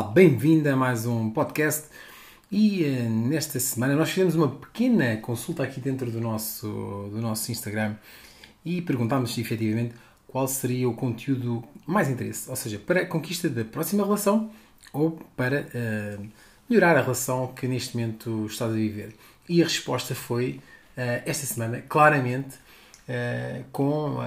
Olá, bem-vindo a mais um podcast. E uh, nesta semana nós fizemos uma pequena consulta aqui dentro do nosso, do nosso Instagram e perguntámos efetivamente qual seria o conteúdo mais interesse, ou seja, para a conquista da próxima relação ou para uh, melhorar a relação que neste momento estás a viver. E a resposta foi, uh, esta semana, claramente, com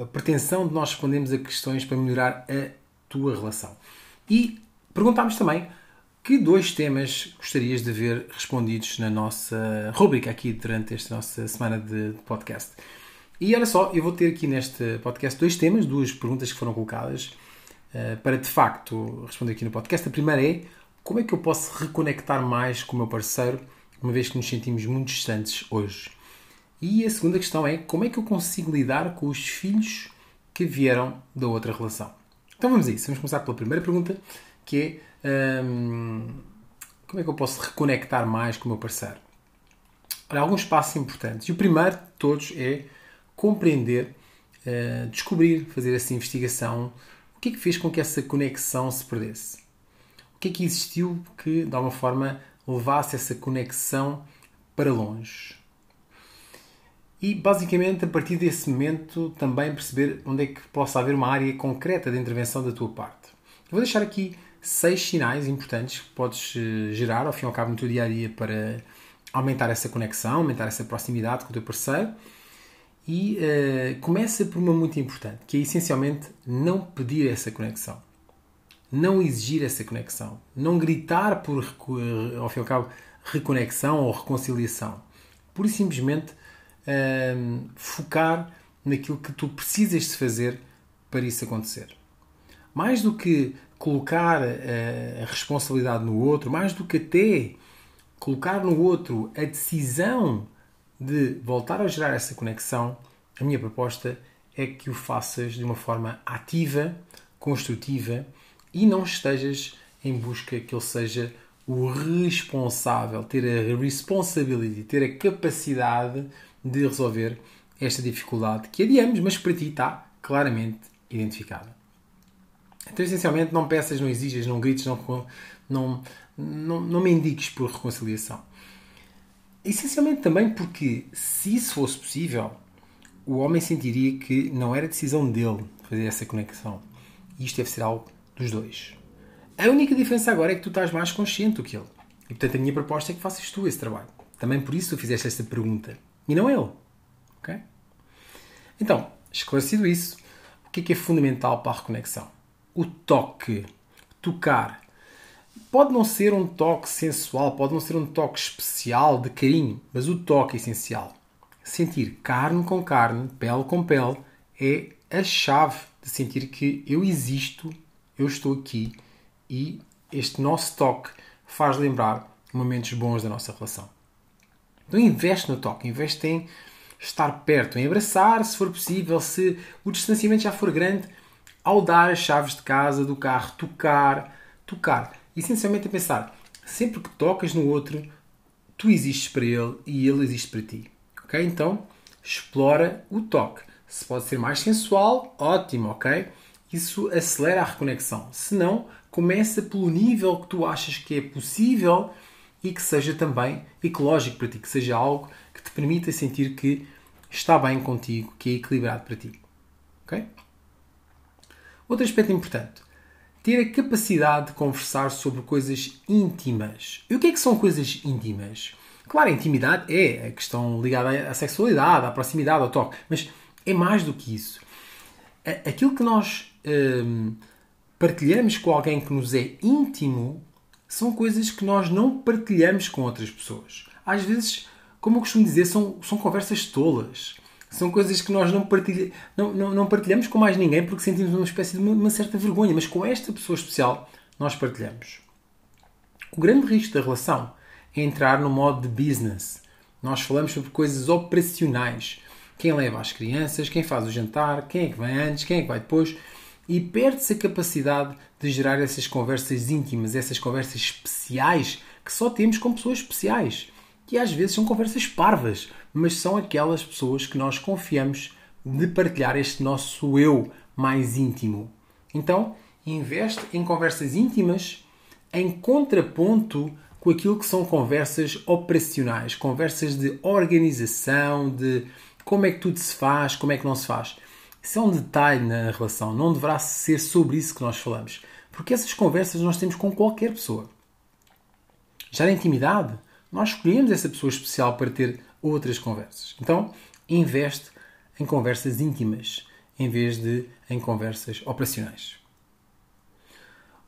a pretensão de nós respondermos a questões para melhorar a tua relação. E perguntámos também que dois temas gostarias de ver respondidos na nossa rubrica aqui durante esta nossa semana de podcast. E olha só, eu vou ter aqui neste podcast dois temas, duas perguntas que foram colocadas uh, para de facto responder aqui no podcast. A primeira é como é que eu posso reconectar mais com o meu parceiro, uma vez que nos sentimos muito distantes hoje? E a segunda questão é como é que eu consigo lidar com os filhos que vieram da outra relação? Então vamos a isso. Vamos começar pela primeira pergunta, que é hum, como é que eu posso reconectar mais com o meu parceiro? Olha, alguns passos importantes. E o primeiro de todos é compreender, uh, descobrir, fazer essa investigação. O que é que fez com que essa conexão se perdesse? O que é que existiu que, de alguma forma, levasse essa conexão para longe? e basicamente a partir desse momento também perceber onde é que possa haver uma área concreta de intervenção da tua parte. Eu vou deixar aqui seis sinais importantes que podes eh, gerar ao fim e ao cabo no teu dia a dia para aumentar essa conexão, aumentar essa proximidade com o teu parceiro. E uh, começa por uma muito importante, que é essencialmente não pedir essa conexão. Não exigir essa conexão. Não gritar por, eh, ao fim e ao cabo, reconexão ou reconciliação. Pura e simplesmente um, focar naquilo que tu precisas de fazer para isso acontecer. Mais do que colocar a, a responsabilidade no outro, mais do que até colocar no outro a decisão de voltar a gerar essa conexão, a minha proposta é que o faças de uma forma ativa, construtiva e não estejas em busca que ele seja o responsável, ter a responsibility, ter a capacidade de resolver esta dificuldade que adiamos, mas que para ti está claramente identificada. Então, essencialmente, não peças, não exijas, não grites, não, não, não, não me indiques por reconciliação. Essencialmente também porque, se isso fosse possível, o homem sentiria que não era decisão dele fazer essa conexão. E isto deve ser algo dos dois. A única diferença agora é que tu estás mais consciente do que ele. E portanto a minha proposta é que faças tu esse trabalho. Também por isso tu fizeste esta pergunta. E não ele. Ok? Então, esclarecido isso, o que é que é fundamental para a reconexão? O toque. Tocar. Pode não ser um toque sensual, pode não ser um toque especial de carinho, mas o toque é essencial. Sentir carne com carne, pele com pele, é a chave de sentir que eu existo, eu estou aqui e este nosso toque faz lembrar momentos bons da nossa relação. Então investe no toque, investe em estar perto, em abraçar, se for possível, se o distanciamento já for grande, ao dar as chaves de casa, do carro, tocar, tocar. Essencialmente a pensar, sempre que tocas no outro, tu existes para ele e ele existe para ti. Ok? Então, explora o toque. Se pode ser mais sensual, ótimo, ok? Isso acelera a reconexão. Se não, começa pelo nível que tu achas que é possível e que seja também ecológico para ti, que seja algo que te permita sentir que está bem contigo, que é equilibrado para ti. Ok? Outro aspecto importante. Ter a capacidade de conversar sobre coisas íntimas. E o que é que são coisas íntimas? Claro, a intimidade é a questão ligada à sexualidade, à proximidade, ao toque, mas é mais do que isso. Aquilo que nós hum, partilhamos com alguém que nos é íntimo são coisas que nós não partilhamos com outras pessoas. Às vezes, como eu costumo dizer, são, são conversas tolas. São coisas que nós não, partilha, não, não, não partilhamos com mais ninguém porque sentimos uma espécie de uma, uma certa vergonha, mas com esta pessoa especial nós partilhamos. O grande risco da relação é entrar no modo de business. Nós falamos sobre coisas operacionais. Quem leva as crianças, quem faz o jantar, quem é que vai antes, quem é que vai depois e perde-se a capacidade de gerar essas conversas íntimas, essas conversas especiais que só temos com pessoas especiais. Que às vezes são conversas parvas, mas são aquelas pessoas que nós confiamos de partilhar este nosso eu mais íntimo. Então, investe em conversas íntimas em contraponto com aquilo que são conversas operacionais, conversas de organização, de como é que tudo se faz, como é que não se faz. Isso é um detalhe na relação, não deverá ser sobre isso que nós falamos. Porque essas conversas nós temos com qualquer pessoa. Já na intimidade, nós escolhemos essa pessoa especial para ter outras conversas. Então, investe em conversas íntimas em vez de em conversas operacionais.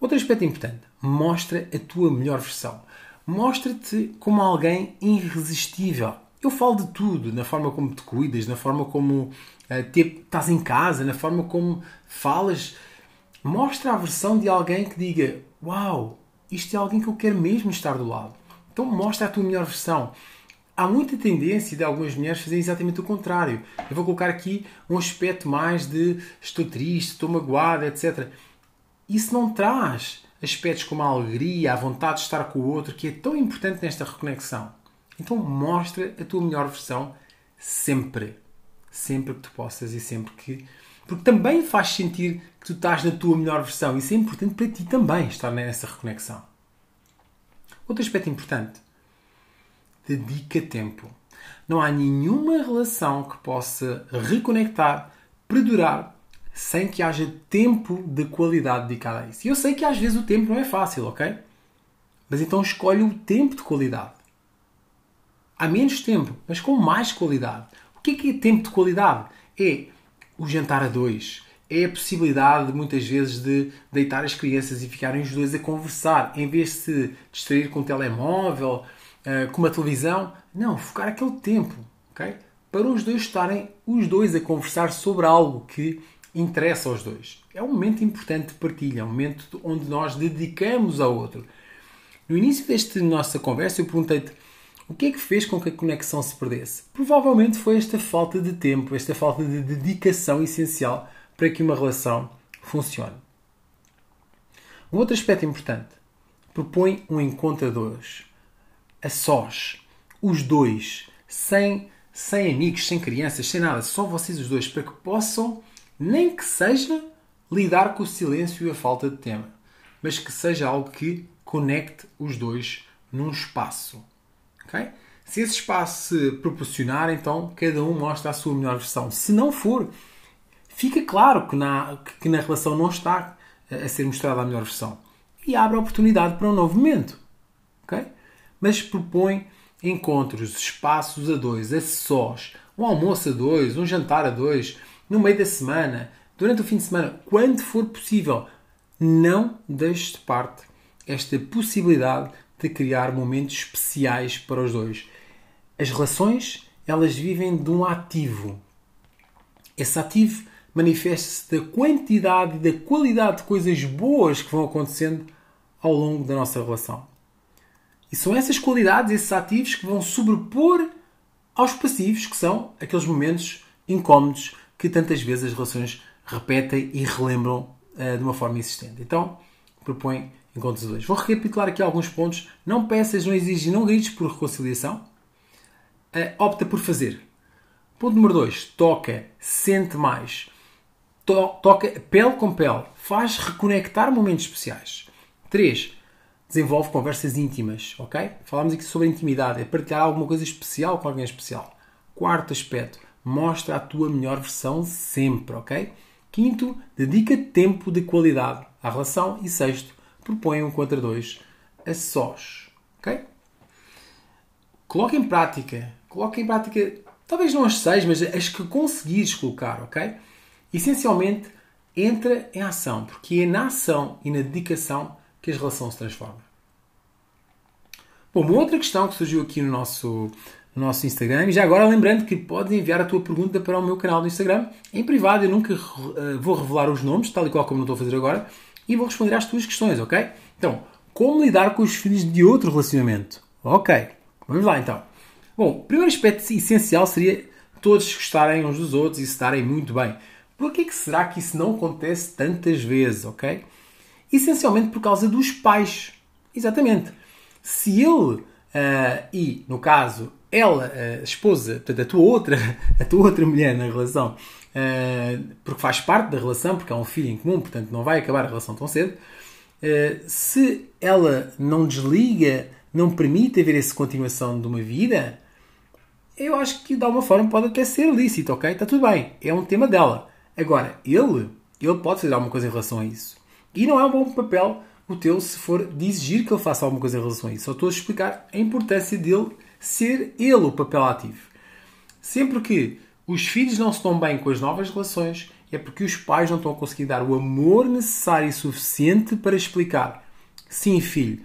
Outro aspecto importante: mostra a tua melhor versão. Mostra-te como alguém irresistível. Eu falo de tudo, na forma como te cuidas, na forma como uh, te, estás em casa, na forma como falas. Mostra a versão de alguém que diga: Uau, isto é alguém que eu quero mesmo estar do lado. Então mostra a tua melhor versão. Há muita tendência de algumas mulheres fazerem exatamente o contrário. Eu vou colocar aqui um aspecto mais de estou triste, estou magoada, etc. Isso não traz aspectos como a alegria, a vontade de estar com o outro, que é tão importante nesta reconexão. Então mostra a tua melhor versão sempre. Sempre que tu possas e sempre que. Porque também faz sentir que tu estás na tua melhor versão. Isso é importante para ti também estar nessa reconexão. Outro aspecto importante. Dedica tempo. Não há nenhuma relação que possa reconectar, perdurar, sem que haja tempo de qualidade dedicado a isso. E eu sei que às vezes o tempo não é fácil, ok? Mas então escolhe o tempo de qualidade. Há menos tempo, mas com mais qualidade. O que é, que é tempo de qualidade? É o jantar a dois. É a possibilidade, muitas vezes, de deitar as crianças e ficarem os dois a conversar, em vez de se distrair com o telemóvel, eh, com uma televisão. Não, focar aquele tempo, ok? Para os dois estarem os dois a conversar sobre algo que interessa aos dois. É um momento importante de partilha, é um momento onde nós dedicamos ao outro. No início desta nossa conversa, eu perguntei-te o que é que fez com que a conexão se perdesse. Provavelmente foi esta falta de tempo, esta falta de dedicação essencial para que uma relação funcione. Um outro aspecto importante: propõe um encontro a dois, a sós, os dois, sem, sem amigos, sem crianças, sem nada, só vocês os dois, para que possam nem que seja lidar com o silêncio e a falta de tema, mas que seja algo que conecte os dois num espaço. Okay? Se esse espaço se proporcionar, então cada um mostra a sua melhor versão. Se não for, fica claro que na, que na relação não está a ser mostrada a melhor versão. E abre a oportunidade para um novo momento. Okay? Mas propõe encontros, espaços a dois, a sós, um almoço a dois, um jantar a dois, no meio da semana, durante o fim de semana, quando for possível. Não deixe de parte esta possibilidade de criar momentos especiais para os dois. As relações, elas vivem de um ativo. Esse ativo manifesta-se da quantidade e da qualidade de coisas boas que vão acontecendo ao longo da nossa relação. E são essas qualidades, esses ativos que vão sobrepor aos passivos, que são aqueles momentos incómodos que tantas vezes as relações repetem e relembram uh, de uma forma insistente. Então, propõe encontros dois. Vou recapitular aqui alguns pontos. Não peças, não exiges, não grites por reconciliação. Uh, opta por fazer. Ponto número 2. Toca, sente mais. To toca pele com pele. Faz reconectar momentos especiais. 3. Desenvolve conversas íntimas, ok? Falámos aqui sobre intimidade, é partilhar alguma coisa especial com alguém especial. Quarto aspecto, mostra a tua melhor versão sempre, ok? Quinto, dedica tempo de qualidade à relação. E sexto, propõe um contra dois a sós, ok? Coloca em prática, coloca em prática, talvez não as seis, mas as que conseguires colocar, ok? Essencialmente, entra em ação, porque é na ação e na dedicação que a relação se transforma. Bom, uma outra questão que surgiu aqui no nosso no nosso Instagram. E já agora lembrando que podes enviar a tua pergunta para o meu canal do Instagram em privado. Eu nunca uh, vou revelar os nomes, tal e qual como não estou a fazer agora, e vou responder às tuas questões, ok? Então, como lidar com os filhos de outro relacionamento? Ok, vamos lá então. Bom, o primeiro aspecto essencial seria todos gostarem uns dos outros e se darem muito bem. Por que, será que isso não acontece tantas vezes, ok? Essencialmente por causa dos pais. Exatamente. Se ele uh, e, no caso, ela, a esposa, portanto, a tua outra, a tua outra mulher na relação, uh, porque faz parte da relação, porque há um filho em comum, portanto, não vai acabar a relação tão cedo, uh, se ela não desliga, não permite haver essa continuação de uma vida, eu acho que de alguma forma pode até ser lícito, ok? Está tudo bem, é um tema dela. Agora, ele, ele pode fazer alguma coisa em relação a isso. E não é um bom papel o teu se for de exigir que ele faça alguma coisa em relação a isso. Só estou a explicar a importância dele ser ele o papel ativo. Sempre que os filhos não se estão bem com as novas relações, é porque os pais não estão a conseguir dar o amor necessário e suficiente para explicar: sim, filho,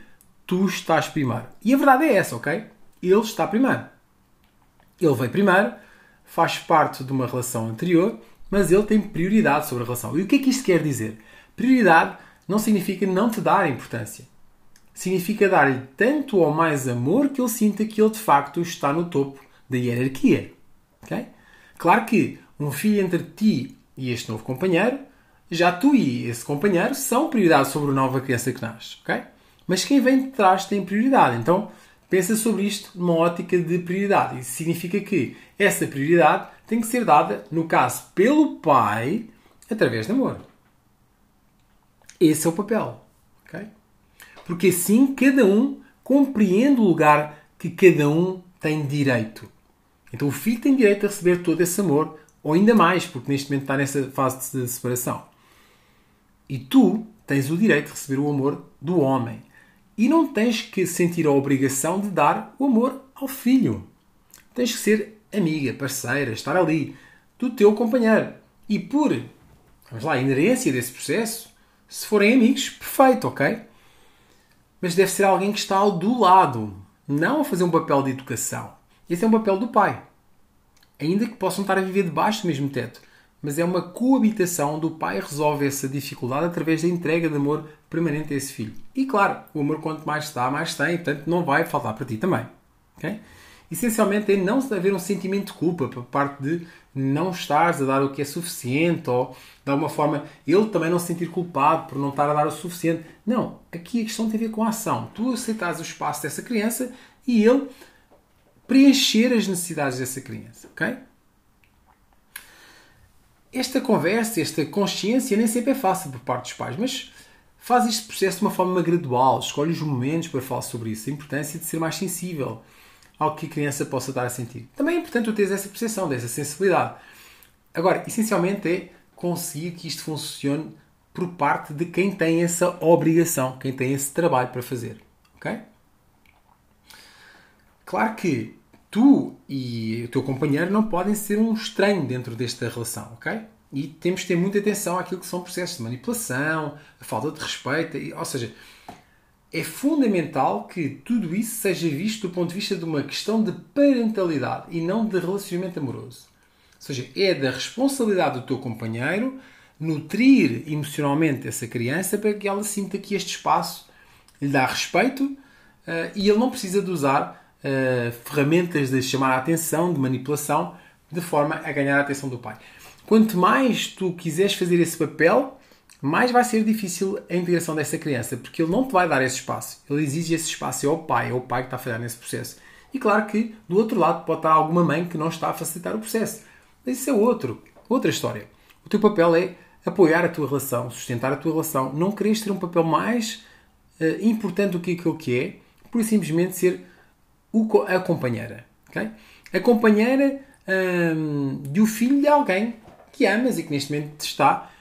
tu estás primeiro. E a verdade é essa, ok? Ele está primeiro. Ele veio primeiro, faz parte de uma relação anterior, mas ele tem prioridade sobre a relação. E o que é que isto quer dizer? Prioridade não significa não te dar importância. Significa dar-lhe tanto ou mais amor que ele sinta que ele de facto está no topo da hierarquia. Okay? Claro que um filho entre ti e este novo companheiro, já tu e esse companheiro são prioridade sobre a nova criança que nasce. Okay? Mas quem vem de trás tem prioridade. Então pensa sobre isto numa ótica de prioridade. Isso significa que essa prioridade tem que ser dada, no caso, pelo pai, através de amor. Esse é o papel. Okay? Porque assim cada um compreende o lugar que cada um tem direito. Então o filho tem direito a receber todo esse amor, ou ainda mais, porque neste momento está nessa fase de separação. E tu tens o direito de receber o amor do homem. E não tens que sentir a obrigação de dar o amor ao filho. Tens que ser amiga, parceira, estar ali, do teu companheiro. E por, vamos lá, inerência desse processo, se forem amigos, perfeito, ok? Mas deve ser alguém que está ao do lado, não a fazer um papel de educação. Esse é um papel do pai. Ainda que possam estar a viver debaixo do mesmo teto. Mas é uma coabitação do pai resolve essa dificuldade através da entrega de amor permanente a esse filho. E claro, o amor quanto mais está, mais tem, portanto não vai faltar para ti também. Okay? Essencialmente é não haver um sentimento de culpa por parte de não estares a dar o que é suficiente ou de alguma forma ele também não se sentir culpado por não estar a dar o suficiente. Não, aqui a questão tem a ver com a ação. Tu aceitas o espaço dessa criança e ele preencher as necessidades dessa criança, ok? Esta conversa, esta consciência nem sempre é fácil por parte dos pais, mas faz este processo de uma forma gradual, escolhe os momentos para falar sobre isso, a importância de ser mais sensível ao que a criança possa estar a sentir. Também é importante tu teres essa percepção, dessa sensibilidade. Agora, essencialmente é conseguir que isto funcione por parte de quem tem essa obrigação, quem tem esse trabalho para fazer. Ok? Claro que tu e o teu companheiro não podem ser um estranho dentro desta relação, ok? E temos de ter muita atenção àquilo que são processos de manipulação, a falta de respeito, ou seja, é fundamental que tudo isso seja visto do ponto de vista de uma questão de parentalidade e não de relacionamento amoroso. Ou seja, é da responsabilidade do teu companheiro nutrir emocionalmente essa criança para que ela sinta que este espaço lhe dá respeito uh, e ele não precisa de usar uh, ferramentas de chamar a atenção, de manipulação, de forma a ganhar a atenção do pai. Quanto mais tu quiseres fazer esse papel, mais vai ser difícil a integração dessa criança, porque ele não te vai dar esse espaço. Ele exige esse espaço, é o pai, é o pai que está a falhar nesse processo. E claro que, do outro lado, pode estar alguma mãe que não está a facilitar o processo. Mas isso é outro, outra história. O teu papel é apoiar a tua relação, sustentar a tua relação, não quereres ter um papel mais uh, importante do que aquilo que é, por simplesmente ser o, a companheira. Okay? A companheira um, de um filho de alguém que amas e que neste momento está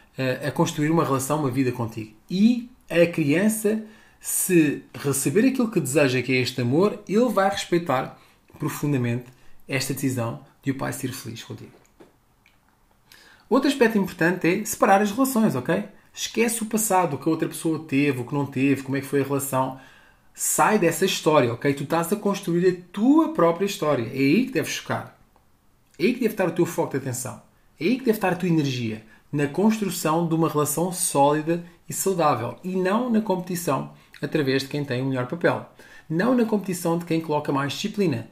a construir uma relação, uma vida contigo. E a criança, se receber aquilo que deseja, que é este amor, ele vai respeitar profundamente esta decisão de o pai ser feliz contigo. Outro aspecto importante é separar as relações, ok? Esquece o passado, o que a outra pessoa teve, o que não teve, como é que foi a relação. Sai dessa história, ok? Tu estás a construir a tua própria história. É aí que deves focar. É aí que deve estar o teu foco de atenção. É aí que deve estar a tua energia na construção de uma relação sólida e saudável e não na competição através de quem tem o melhor papel. Não na competição de quem coloca mais disciplina.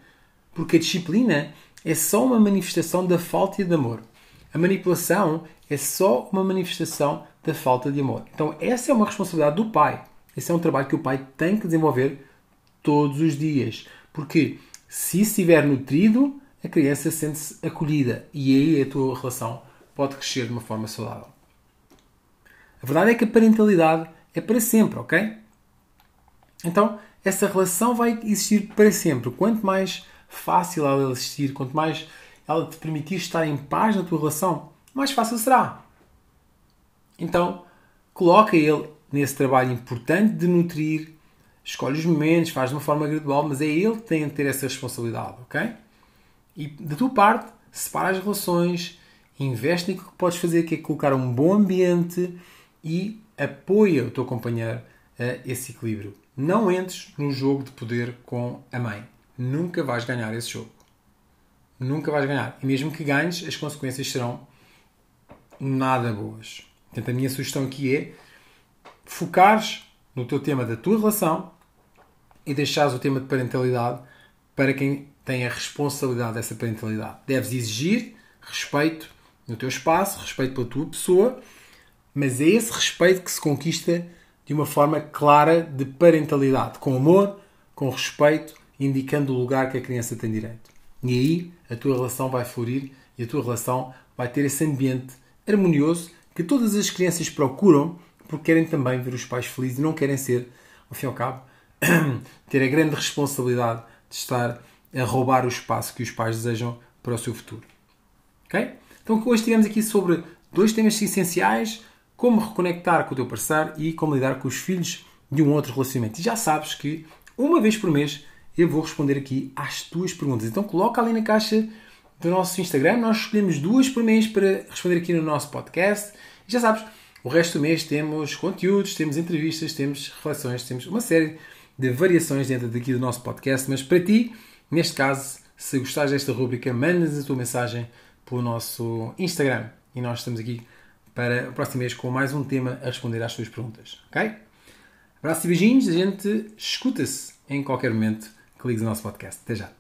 Porque a disciplina é só uma manifestação da falta de amor. A manipulação é só uma manifestação da falta de amor. Então, essa é uma responsabilidade do pai. Esse é um trabalho que o pai tem que desenvolver todos os dias. Porque se estiver nutrido, a criança sente-se acolhida e aí a tua relação pode crescer de uma forma saudável. A verdade é que a parentalidade é para sempre, ok? Então, essa relação vai existir para sempre. Quanto mais fácil ela existir, quanto mais ela te permitir estar em paz na tua relação, mais fácil será. Então, coloca ele nesse trabalho importante de nutrir, escolhe os momentos, faz de uma forma gradual, mas é ele que tem de ter essa responsabilidade, ok? E da tua parte, separa as relações, investe naquilo que podes fazer, que é colocar um bom ambiente e apoia o teu companheiro a esse equilíbrio. Não entres num jogo de poder com a mãe. Nunca vais ganhar esse jogo. Nunca vais ganhar. E mesmo que ganhes, as consequências serão nada boas. Portanto, a minha sugestão aqui é focares no teu tema da tua relação e deixares o tema de parentalidade para quem tem a responsabilidade dessa parentalidade. Deves exigir respeito no teu espaço, respeito pela tua pessoa, mas é esse respeito que se conquista de uma forma clara de parentalidade, com amor, com respeito, indicando o lugar que a criança tem direito. E aí a tua relação vai florir e a tua relação vai ter esse ambiente harmonioso que todas as crianças procuram porque querem também ver os pais felizes e não querem ser, ao fim e ao cabo, ter a grande responsabilidade de estar a roubar o espaço que os pais desejam para o seu futuro. Ok? Então hoje tivemos aqui sobre dois temas essenciais, como reconectar com o teu parceiro e como lidar com os filhos de um outro relacionamento. E já sabes que uma vez por mês eu vou responder aqui às tuas perguntas. Então coloca ali na caixa do nosso Instagram, nós escolhemos duas por mês para responder aqui no nosso podcast. E já sabes, o resto do mês temos conteúdos, temos entrevistas, temos reflexões, temos uma série de variações dentro daqui do nosso podcast. Mas para ti, neste caso, se gostares desta rubrica, mandas a tua mensagem pelo nosso Instagram. E nós estamos aqui para o próximo mês com mais um tema a responder às tuas perguntas. Ok? Abraços e beijinhos. A gente escuta-se em qualquer momento que ligues o nosso podcast. Até já.